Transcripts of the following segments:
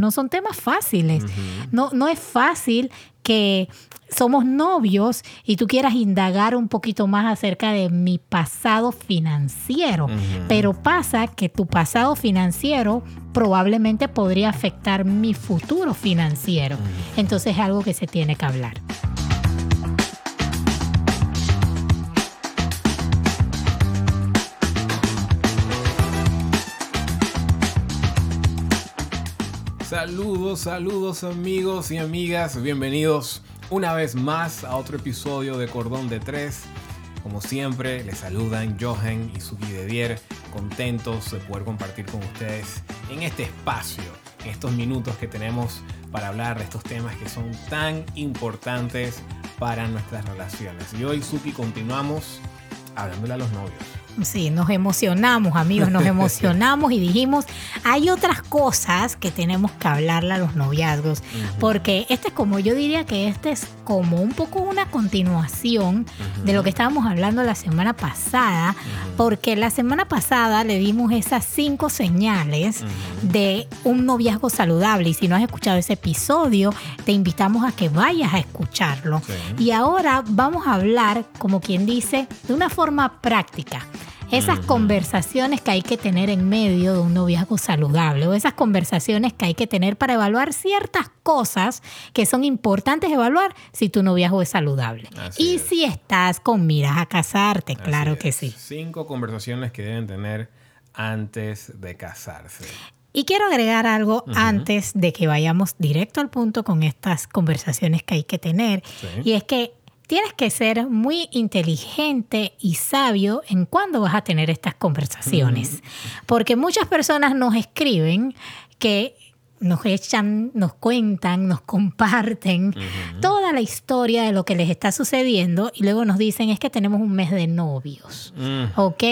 No son temas fáciles. no, no es fácil que somos novios y tú quieras indagar un poquito más acerca de mi pasado financiero. Pero pasa que tu pasado financiero probablemente podría afectar mi futuro financiero. Entonces es algo que se tiene que hablar. Saludos, saludos amigos y amigas, bienvenidos una vez más a otro episodio de Cordón de Tres. Como siempre, les saludan Johan y Suki de contentos de poder compartir con ustedes en este espacio, en estos minutos que tenemos para hablar de estos temas que son tan importantes para nuestras relaciones. Y hoy, Suki, continuamos hablándole a los novios. Sí, nos emocionamos, amigos, nos emocionamos y dijimos, hay otras cosas que tenemos que hablarle a los noviazgos, porque este es como, yo diría que este es como un poco una continuación de lo que estábamos hablando la semana pasada, porque la semana pasada le dimos esas cinco señales de un noviazgo saludable. Y si no has escuchado ese episodio, te invitamos a que vayas a escucharlo. Y ahora vamos a hablar, como quien dice, de una forma práctica esas conversaciones que hay que tener en medio de un noviazgo saludable o esas conversaciones que hay que tener para evaluar ciertas cosas que son importantes evaluar si tu noviazgo es saludable. y si estás con miras a casarte, claro que sí. Cinco conversaciones que deben tener antes de casarse. Y quiero agregar algo antes de que vayamos directo al punto con estas conversaciones que hay que tener. Y es que tienes que ser muy inteligente y sabio en cuándo vas a tener estas conversaciones. Porque muchas personas nos escriben que nos echan, nos cuentan, nos comparten toda la historia de lo que les está sucediendo y luego nos dicen es que tenemos un mes de novios. Mm. ¿Ok?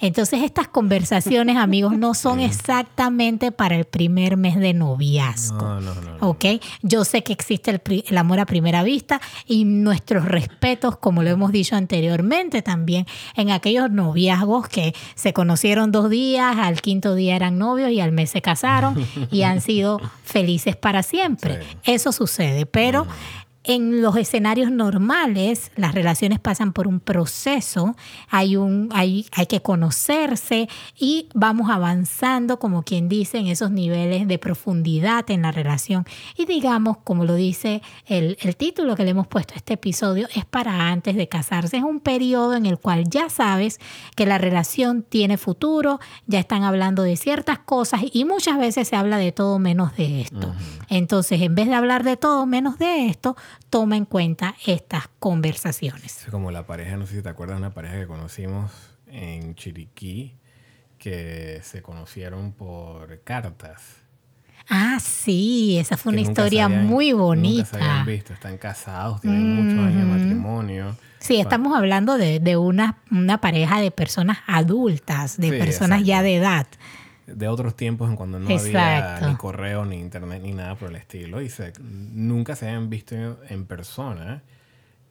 Entonces estas conversaciones, amigos, no son exactamente para el primer mes de noviazgo. No, no, no, ¿Ok? Yo sé que existe el, el, amor a primera vista y nuestros respetos, como lo hemos dicho anteriormente también, en aquellos noviazgos que se conocieron dos días, al quinto día eran novios y al mes se casaron y han sido felices para siempre. Eso sucede, pero en los escenarios normales, las relaciones pasan por un proceso, hay, un, hay, hay que conocerse y vamos avanzando, como quien dice, en esos niveles de profundidad en la relación. Y digamos, como lo dice el, el título que le hemos puesto a este episodio, es para antes de casarse. Es un periodo en el cual ya sabes que la relación tiene futuro, ya están hablando de ciertas cosas y muchas veces se habla de todo menos de esto. Entonces, en vez de hablar de todo menos de esto, toma en cuenta estas conversaciones. Es como la pareja, no sé si te acuerdas, una pareja que conocimos en Chiriquí, que se conocieron por cartas. Ah, sí, esa fue una historia muy bonita. Nunca se habían visto, están casados, tienen muchos años de matrimonio. Sí, estamos hablando de, una, una, pareja de personas adultas, de personas ya de edad de otros tiempos en cuando no había ni correo, ni internet, ni nada por el estilo. Y se, nunca se habían visto en persona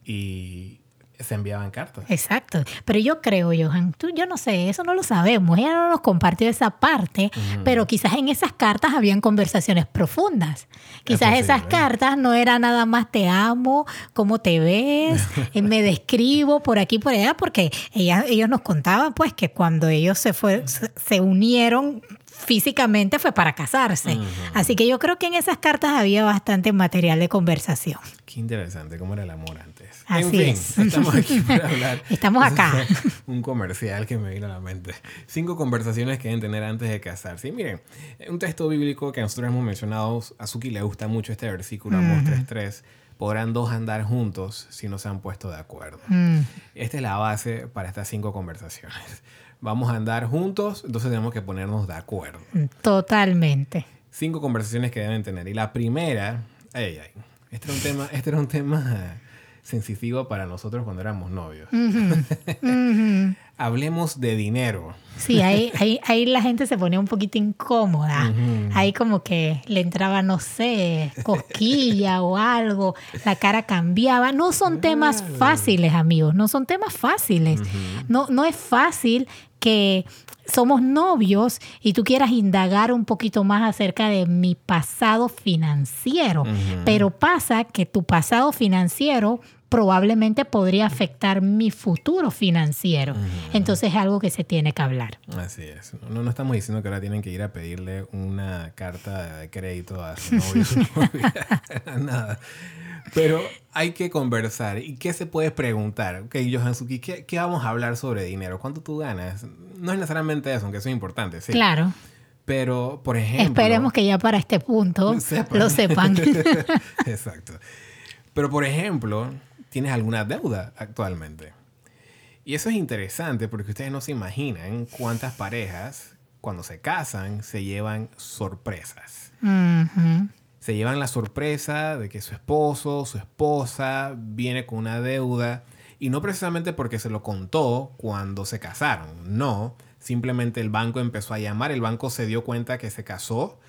y se enviaban cartas. Exacto. Pero yo creo, Johan, tú, yo no sé, eso no lo sabemos. Ella no nos compartió esa parte, pero quizás en esas cartas habían conversaciones profundas. Quizás esas cartas no eran nada más te amo, cómo te ves, eh, me describo por aquí por allá, porque ella, ellos nos contaban pues que cuando ellos se, fue, se unieron físicamente fue para casarse. Así que yo creo que en esas cartas había bastante material de conversación. Qué interesante, cómo era el amor antes. Así es. estamos aquí para hablar. estamos acá. un comercial que me vino a la mente. Cinco conversaciones que deben tener antes de casarse. Y miren, un texto bíblico que nosotros hemos mencionado, a Suki le gusta mucho este versículo, Amos 3.3 podrán dos andar juntos si no se han puesto de acuerdo. Mm. Esta es la base para estas cinco conversaciones vamos a andar juntos, entonces tenemos que ponernos de acuerdo. Totalmente. Cinco conversaciones que deben tener. Y la primera, ay, ay, este era un tema, este era un tema sensitivo para nosotros cuando éramos novios. Hablemos de dinero. Sí, ahí, ahí, ahí, la gente se ponía un poquito incómoda. Ahí como que le entraba, no sé, cosquilla o algo, la cara cambiaba. No son temas fáciles, amigos, no son temas fáciles. No, no es fácil que somos novios y tú quieras indagar un poquito más acerca de mi pasado financiero. Pero pasa que tu pasado financiero probablemente podría afectar mi futuro financiero. Entonces es algo que se tiene que hablar. Así es. No, no estamos diciendo que ahora tienen que ir a pedirle una carta de crédito a su novio. su novia. Nada. Pero hay que conversar. ¿Y qué se puede preguntar? Ok, Johansuki, ¿qué, ¿qué vamos a hablar sobre dinero? ¿Cuánto tú ganas? No es necesariamente eso, aunque eso es importante, sí. Claro. Pero, por ejemplo... Esperemos que ya para este punto lo sepan. Exacto. Pero, por ejemplo, ¿tienes alguna deuda actualmente? Y eso es interesante porque ustedes no se imaginan cuántas parejas, cuando se casan, se llevan sorpresas. Se llevan la sorpresa de que su esposo, su esposa, viene con una deuda. Y no precisamente porque se lo contó cuando se casaron, no. Simplemente el banco empezó a llamar, el banco se dio cuenta que se casó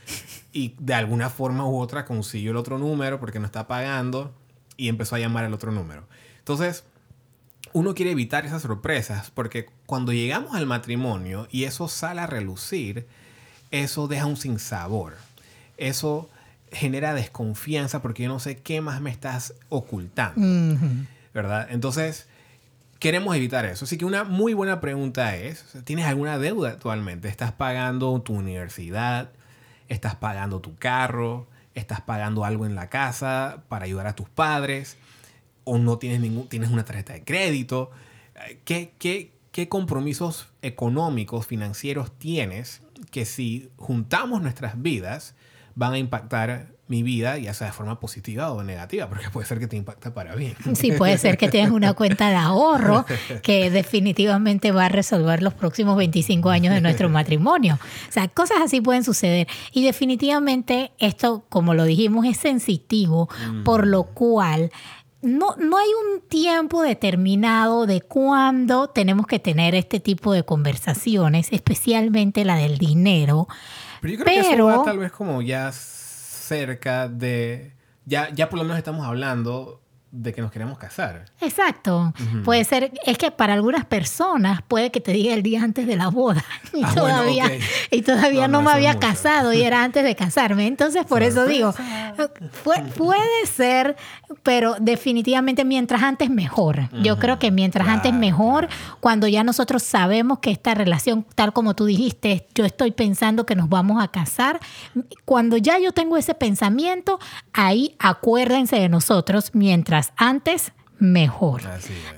y de alguna forma u otra consiguió el otro número porque no está pagando y empezó a llamar al otro número. Entonces, uno quiere evitar esas sorpresas porque cuando llegamos al matrimonio y eso sale a relucir, eso deja un sinsabor. Eso genera desconfianza porque yo no sé qué más me estás ocultando. ¿Verdad? Entonces, queremos evitar eso. Así que una muy buena pregunta es, ¿tienes alguna deuda actualmente? ¿Estás pagando tu universidad? ¿Estás pagando tu carro? ¿Estás pagando algo en la casa para ayudar a tus padres? ¿O no tienes, ningún, tienes una tarjeta de crédito? ¿Qué, qué, qué compromisos económicos, financieros tienes que si juntamos nuestras vidas van a impactar mi vida, ya sea de forma positiva o negativa, porque puede ser que te impacte para bien. Sí, puede ser que tengas una cuenta de ahorro que definitivamente va a resolver los próximos 25 años de nuestro matrimonio. O sea, cosas así pueden suceder. Y definitivamente esto, como lo dijimos, es sensitivo, por lo cual... No, no, hay un tiempo determinado de cuándo tenemos que tener este tipo de conversaciones, especialmente la del dinero. Pero yo creo que eso va tal vez como ya cerca de... Ya, ya por lo menos estamos hablando de que nos queremos casar. Exacto. Puede ser, es que para algunas personas puede que te diga el día antes de la boda y ah, todavía, y todavía no, me había casado y era antes de casarme. Entonces, por eso digo, puede ser, pero definitivamente mientras antes mejor. Yo creo que mientras antes mejor, cuando ya nosotros sabemos que esta relación, tal como tú dijiste, yo estoy pensando que nos vamos a casar, cuando ya yo tengo ese pensamiento, ahí acuérdense de nosotros mientras antes, mejor.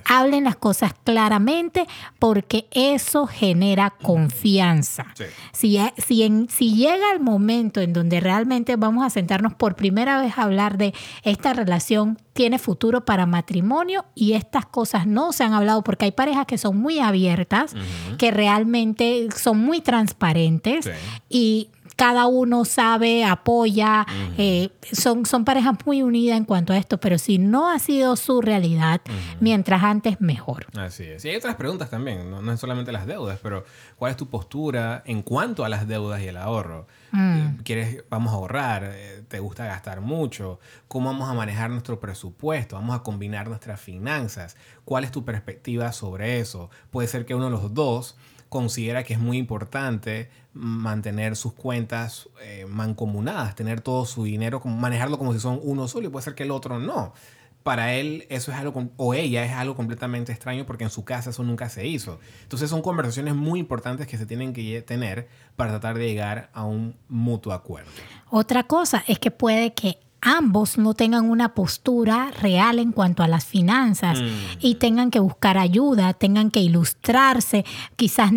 Hablen las cosas claramente porque eso genera confianza. Si, si, si llega el momento en donde realmente vamos a sentarnos por primera vez a hablar de esta relación tiene futuro para matrimonio y estas cosas no se han hablado porque hay parejas que son muy abiertas, que realmente son muy transparentes y cada uno sabe, apoya, eh, son, son parejas muy unidas en cuanto a esto, pero si no ha sido su realidad, mientras antes mejor. Así es. Y hay otras preguntas también, no, es solamente las deudas, pero ¿cuál es tu postura en cuanto a las deudas y el ahorro? Mm. Eh, ¿Quieres, vamos a ahorrar? Eh, ¿Te gusta gastar mucho? ¿Cómo vamos a manejar nuestro presupuesto? ¿Vamos a combinar nuestras finanzas? ¿Cuál es tu perspectiva sobre eso? Puede ser que uno de los dos considera que es muy importante mantener sus cuentas eh, mancomunadas, tener todo su dinero, manejarlo como si son uno solo y puede ser que el otro no. Para él eso es algo, o ella es algo completamente extraño porque en su casa eso nunca se hizo. Entonces son conversaciones muy importantes que se tienen que tener para tratar de llegar a un mutuo acuerdo. Otra cosa es que puede que ambos no tengan una postura real en cuanto a las finanzas mm. y tengan que buscar ayuda, tengan que ilustrarse. Quizás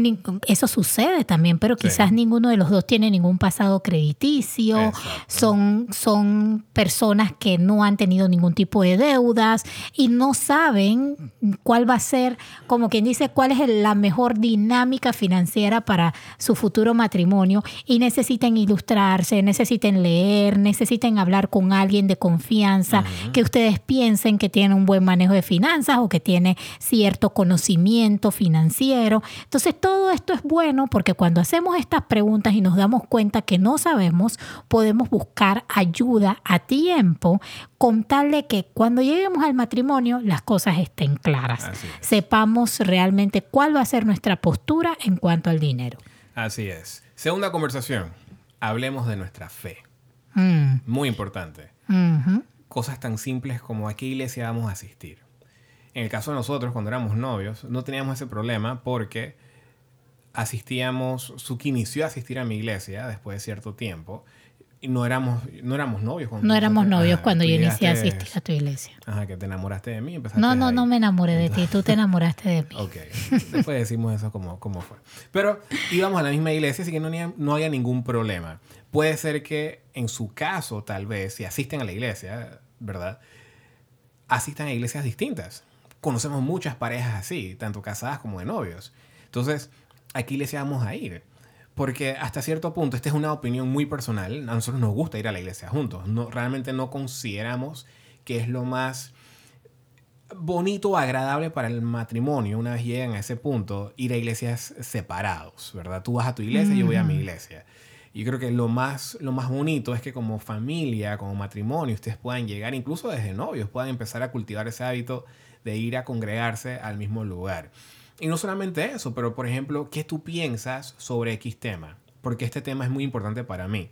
eso sucede también, pero quizás ninguno de los dos tiene ningún pasado crediticio, son, son personas que no han tenido ningún tipo de deudas y no saben cuál va a ser, como quien dice, cuál es la mejor dinámica financiera para su futuro matrimonio y necesiten ilustrarse, necesiten leer, necesiten hablar con alguien de confianza que ustedes piensen que tiene un buen manejo de finanzas o que tiene cierto conocimiento financiero. Entonces todo esto es bueno porque cuando hacemos estas preguntas y nos damos cuenta que no sabemos, podemos buscar ayuda a tiempo contarle que cuando lleguemos al matrimonio las cosas estén claras. Sepamos realmente cuál va a ser nuestra postura en cuanto al dinero. Así es. Segunda conversación. Hablemos de nuestra fe. Mm. Muy importante. Cosas tan simples como a qué iglesia vamos a asistir. En el caso de nosotros, cuando éramos novios, no teníamos ese problema porque asistíamos, Suki inició a asistir a mi iglesia después de cierto tiempo no éramos, no éramos novios. Cuando no éramos novios cuando yo inicié a asistir a tu iglesia. Ajá, que te enamoraste de mí. No, no, no me enamoré de ti, tú te enamoraste de mí. ok, después decimos eso como, como fue. Pero íbamos a la misma iglesia, así que no, no había ningún problema. Puede ser que en su caso, tal vez, si asisten a la iglesia, ¿verdad? Asistan a iglesias distintas. Conocemos muchas parejas así, tanto casadas como de novios. Entonces, ¿a qué iglesia vamos a ir? Porque hasta cierto punto, esta es una opinión muy personal, a nosotros nos gusta ir a la iglesia juntos. No, realmente no consideramos que es lo más bonito o agradable para el matrimonio, una vez llegan a ese punto, ir a iglesias separados, ¿verdad? Tú vas a tu iglesia y yo voy a mi iglesia. Y creo que lo más, lo más bonito es que como familia, como matrimonio, ustedes puedan llegar, incluso desde novios, puedan empezar a cultivar ese hábito de ir a congregarse al mismo lugar. Y no solamente eso, pero por ejemplo, ¿qué tú piensas sobre X tema? Porque este tema es muy importante para mí.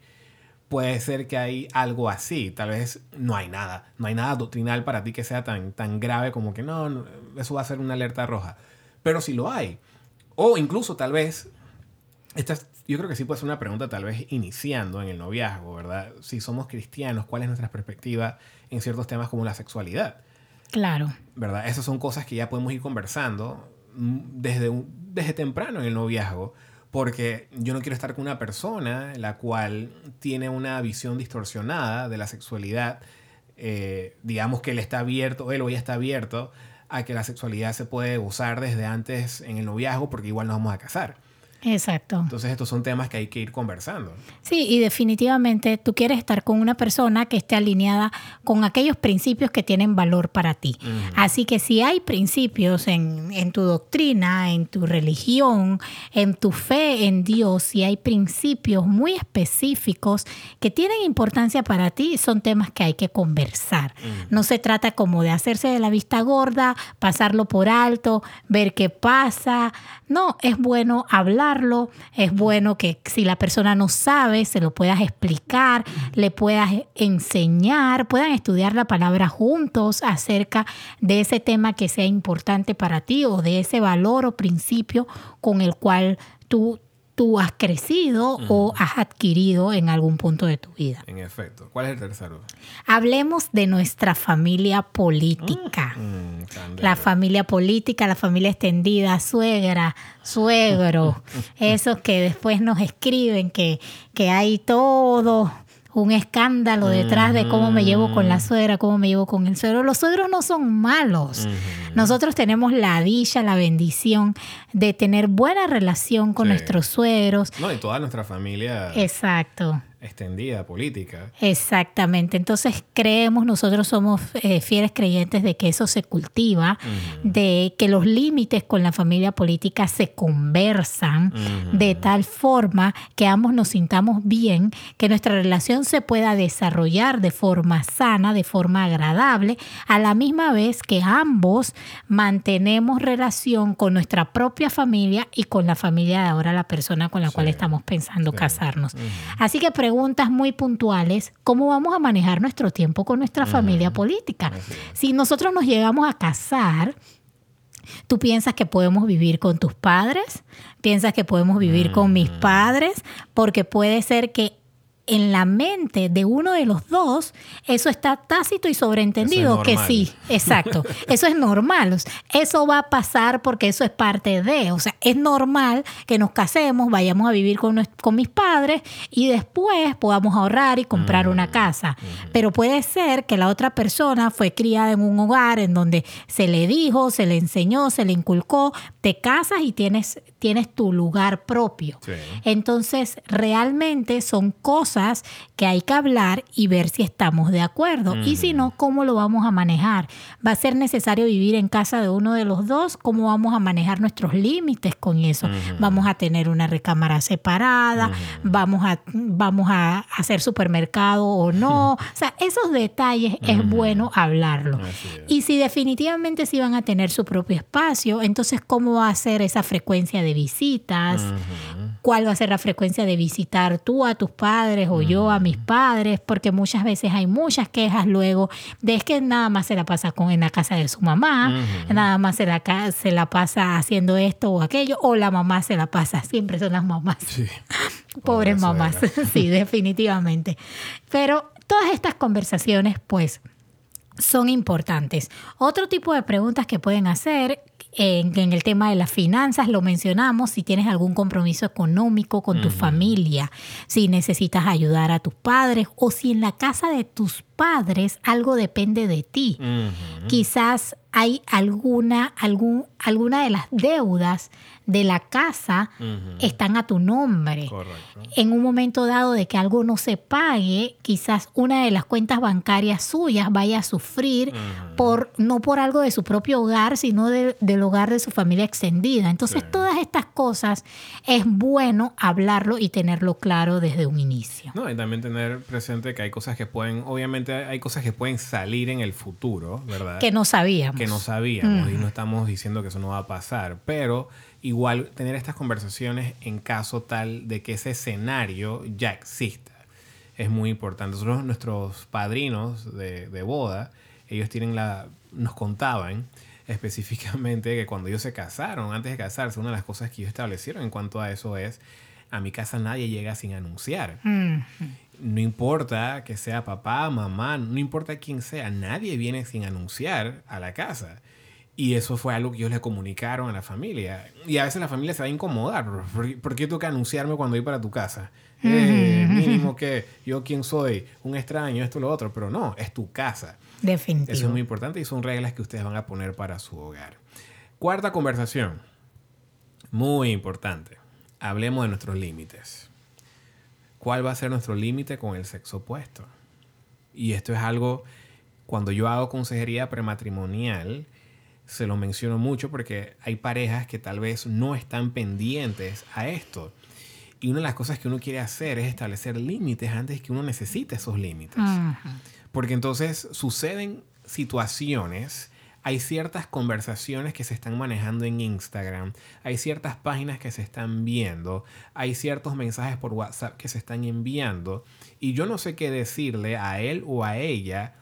Puede ser que hay algo así, tal vez no hay nada, no hay nada doctrinal para ti que sea tan, tan grave como que no, eso va a ser una alerta roja. Pero si lo hay. O incluso tal vez, esta, yo creo que sí puede ser una pregunta tal vez iniciando en el noviazgo, ¿verdad? Si somos cristianos, ¿cuál es nuestra perspectiva en ciertos temas como la sexualidad? Claro. ¿Verdad? Esas son cosas que ya podemos ir conversando desde, desde temprano en el noviazgo, porque yo no quiero estar con una persona la cual tiene una visión distorsionada de la sexualidad, eh, digamos que él está abierto, él o ella está abierto a que la sexualidad se puede usar desde antes en el noviazgo porque igual nos vamos a casar. Exacto. Entonces estos son temas que hay que ir conversando. Sí, y definitivamente tú quieres estar con una persona que esté alineada con aquellos principios que tienen valor para ti. Así que si hay principios en, en, tu doctrina, en tu religión, en tu fe en Dios, si hay principios muy específicos que tienen importancia para ti, son temas que hay que conversar. No se trata como de hacerse de la vista gorda, pasarlo por alto, ver qué pasa. No, es bueno hablar es bueno que si la persona no sabe, se lo puedas explicar, le puedas enseñar, puedan estudiar la palabra juntos acerca de ese tema que sea importante para ti o de ese valor o principio con el cual tú tú has crecido o has adquirido en algún punto de tu vida. En efecto. ¿Cuál es el tercero? Hablemos de nuestra familia política. Mm, mm, la familia política, la familia extendida, suegra, suegro, esos que después nos escriben que, que hay todo un escándalo detrás de cómo me llevo con la suegra, cómo me llevo con el suegro. Los suegros no son malos. Nosotros tenemos la dicha, la bendición de tener buena relación con nuestros suegros. No, y toda nuestra familia. Exacto extendida política. Exactamente. Entonces creemos, nosotros somos eh, fieles creyentes de que eso se cultiva, de que los límites con la familia política se conversan de tal forma que ambos nos sintamos bien, que nuestra relación se pueda desarrollar de forma sana, de forma agradable, a la misma vez que ambos mantenemos relación con nuestra propia familia y con la familia de ahora, la persona con la cual estamos pensando casarnos. Así que preguntas muy puntuales, ¿cómo vamos a manejar nuestro tiempo con nuestra familia política? Si nosotros nos llegamos a casar, ¿Tú piensas que podemos vivir con tus padres? ¿Piensas que podemos vivir con mis padres? Porque puede ser que en la mente de uno de los dos, eso está tácito y sobreentendido que sí, exacto, eso es normal, eso va a pasar porque eso es parte de, o sea, es normal que nos casemos, vayamos a vivir con, con mis padres y después podamos ahorrar y comprar una mm, casa, pero puede ser que la otra persona fue criada en un hogar en donde se le dijo, se le enseñó, se le inculcó, te casas y tienes, tienes tu lugar propio. Entonces, realmente son cosas que hay que hablar y ver si estamos de acuerdo. Y si no, ¿cómo lo vamos a manejar? ¿Va a ser necesario vivir en casa de uno de los dos? ¿Cómo vamos a manejar nuestros límites con eso? ¿Vamos a tener una recámara separada? ¿Vamos a, vamos a hacer supermercado o no? O sea, esos detalles es bueno hablarlo. Y si definitivamente si van a tener su propio espacio, entonces ¿cómo va a ser esa frecuencia de visitas? ¿Cuál va a ser la frecuencia de visitar tú a tus padres o yo a mis padres? Porque muchas veces hay muchas quejas luego de que nada más se la pasa con en la casa de su mamá, nada más se la, se la pasa haciendo esto o aquello, o la mamá se la pasa, siempre son las mamás. Pobres mamás, sí, definitivamente. Pero todas estas conversaciones, pues, son importantes. Otro tipo de preguntas que pueden hacer en, en, el tema de las finanzas, lo mencionamos, si tienes algún compromiso económico con tu familia, si necesitas ayudar a tus padres o si en la casa de tus padres algo depende de ti. Quizás hay alguna, algún, alguna de las deudas de la casa están a tu nombre. En un momento dado de que algo no se pague, quizás una de las cuentas bancarias suyas vaya a sufrir por no por algo de su propio hogar, sino del hogar de su familia extendida. Entonces, todas estas cosas es bueno hablarlo y tenerlo claro desde un inicio. No, y también tener presente que hay cosas que pueden, obviamente hay cosas que pueden salir en el futuro, ¿verdad? Que no sabíamos. Que no sabíamos y no estamos diciendo que eso no va a pasar, pero igual tener estas conversaciones en caso tal de que ese escenario ya exista. Es muy importante. Nosotros, nuestros padrinos de, boda, ellos tienen la, nos contaban específicamente que cuando ellos se casaron, antes de casarse, una de las cosas que ellos establecieron en cuanto a eso es, a mi casa nadie llega sin anunciar. No importa que sea papá, mamá, no importa quién sea, nadie viene sin anunciar a la casa. Y eso fue algo que ellos le comunicaron a la familia. Y a veces la familia se va a incomodar. ¿Por, qué tengo que anunciarme cuando voy para tu casa? Eh, mínimo que yo quién soy, un extraño, esto, lo otro. Pero no, es tu casa. Definitivamente. Eso es muy importante y son reglas que ustedes van a poner para su hogar. Cuarta conversación. Muy importante. Hablemos de nuestros límites. ¿Cuál va a ser nuestro límite con el sexo opuesto? Y esto es algo, cuando yo hago consejería prematrimonial, se lo menciono mucho porque hay parejas que tal vez no están pendientes a esto. Y una de las cosas que uno quiere hacer es establecer límites antes que uno necesite esos límites. Porque entonces suceden situaciones, hay ciertas conversaciones que se están manejando en Instagram, hay ciertas páginas que se están viendo, hay ciertos mensajes por WhatsApp que se están enviando y yo no sé qué decirle a él o a ella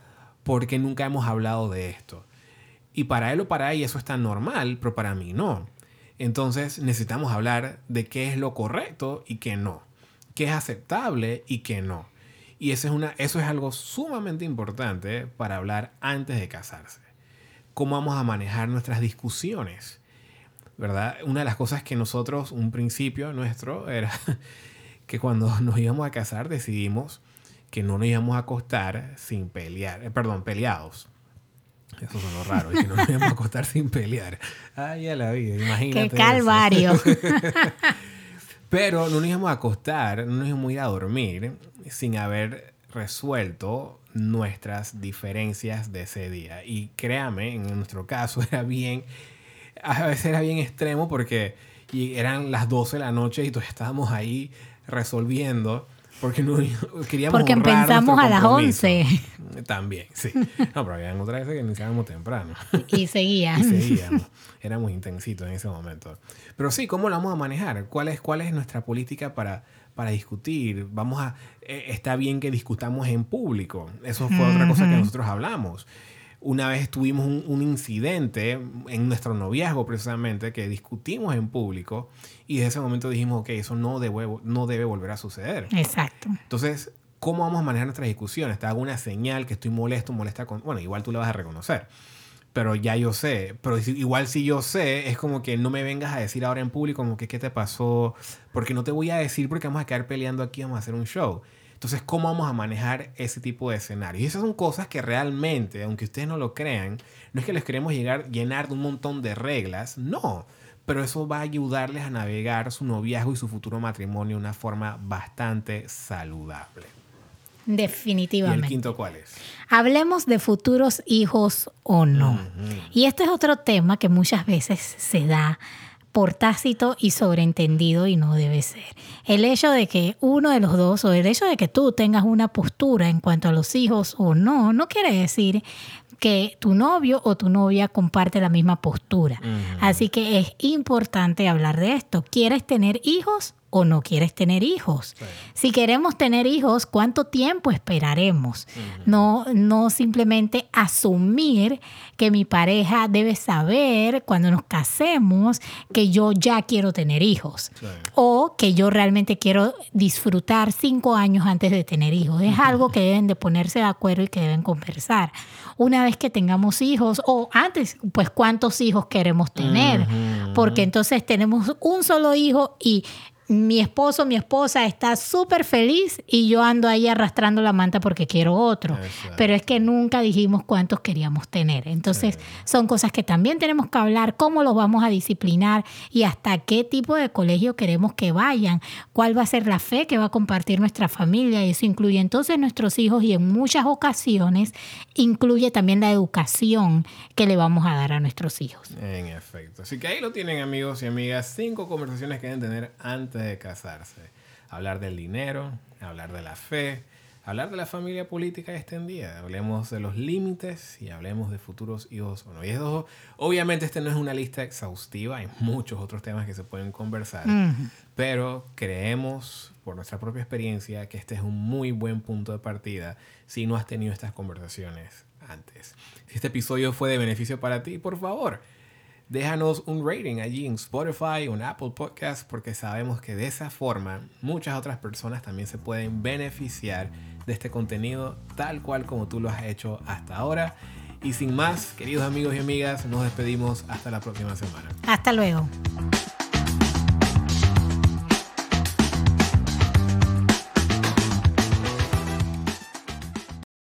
porque nunca hemos hablado de esto. Y para él o para ella eso está normal, pero para mí no. Entonces necesitamos hablar de qué es lo correcto y qué no. Qué es aceptable y qué no. Y eso es, una, eso es algo sumamente importante para hablar antes de casarse. Cómo vamos a manejar nuestras discusiones. ¿Verdad? Una de las cosas que nosotros, un principio nuestro, era que cuando nos íbamos a casar decidimos que no nos íbamos a acostar sin pelear, eh, perdón, peleados. Eso sonó raro. Y no nos íbamos a acostar sin pelear. Ay, ya la vida, imagínate. ¡Qué calvario! Pero no nos íbamos a acostar, no nos íbamos a ir a dormir sin haber resuelto nuestras diferencias de ese día. Y créame, en nuestro caso era bien, a veces era bien extremo porque eran las 12 de la noche y todavía estábamos ahí resolviendo porque no queríamos Porque empezamos a las 11. También, sí. No, pero había otras veces que iniciábamos temprano. Y seguía. y seguíamos. Éramos intensitos en ese momento. Pero sí, ¿cómo lo vamos a manejar? ¿Cuál es, cuál es nuestra política para, para discutir? Vamos a... Eh, está bien que discutamos en público. Eso fue otra cosa que nosotros hablamos una vez tuvimos un, incidente en nuestro noviazgo precisamente que discutimos en público y desde ese momento dijimos, ok, eso no debe, no debe volver a suceder. Exacto. Entonces, ¿cómo vamos a manejar nuestras discusiones? ¿Te hago una señal que estoy molesto, molesta con... Bueno, igual tú la vas a reconocer. Pero ya yo sé. Pero igual si yo sé, es como que no me vengas a decir ahora en público como que qué te pasó. Porque no te voy a decir porque vamos a quedar peleando aquí, vamos a hacer un show. Entonces, ¿cómo vamos a manejar ese tipo de escenarios? Y esas son cosas que realmente, aunque ustedes no lo crean, no es que les queremos llegar, llenar de un montón de reglas, no. pero eso va a ayudarles a navegar su noviazgo y su futuro matrimonio de una forma bastante saludable. Definitivamente. ¿Y el quinto cuál es? Hablemos de futuros hijos o no. Y este es otro tema que muchas veces se da por tácito y sobreentendido y no debe ser. El hecho de que uno de los dos o el hecho de que tú tengas una postura en cuanto a los hijos o no, no quiere decir que tu novio o tu novia comparte la misma postura. Así que es importante hablar de esto. ¿Quieres tener hijos? O no quieres tener hijos. Si queremos tener hijos, ¿cuánto tiempo esperaremos? no, no simplemente asumir que mi pareja debe saber cuando nos casemos que yo ya quiero tener hijos o que yo realmente quiero disfrutar cinco años antes de tener hijos. Es algo que deben de ponerse de acuerdo y que deben conversar. Una vez que tengamos hijos o antes, pues cuántos hijos queremos tener, porque entonces tenemos un solo hijo y mi esposo, mi esposa está súper feliz y yo ando ahí arrastrando la manta porque quiero otro. Pero es que nunca dijimos cuántos queríamos tener. Entonces son cosas que también tenemos que hablar, cómo los vamos a disciplinar y hasta qué tipo de colegio queremos que vayan, cuál va a ser la fe que va a compartir nuestra familia. Y eso incluye entonces nuestros hijos y en muchas ocasiones incluye también la educación que le vamos a dar a nuestros hijos. En efecto. Así que ahí lo tienen amigos y amigas, cinco conversaciones que deben tener antes de casarse. Hablar del dinero, hablar de la fe, hablar de la familia política extendida. Hablemos de los límites y hablemos de futuros hijos o no. Y eso, obviamente, este no es una lista exhaustiva, hay muchos otros temas que se pueden conversar, pero creemos, por nuestra propia experiencia, que este es un muy buen punto de partida si no has tenido estas conversaciones antes. Si este episodio fue de beneficio para ti, por favor déjanos un rating allí en Spotify o en Apple Podcast porque sabemos que de esa forma muchas otras personas también se pueden beneficiar de este contenido tal cual como tú lo has hecho hasta ahora. Y sin más, queridos amigos y amigas, nos despedimos hasta la próxima semana. Hasta luego.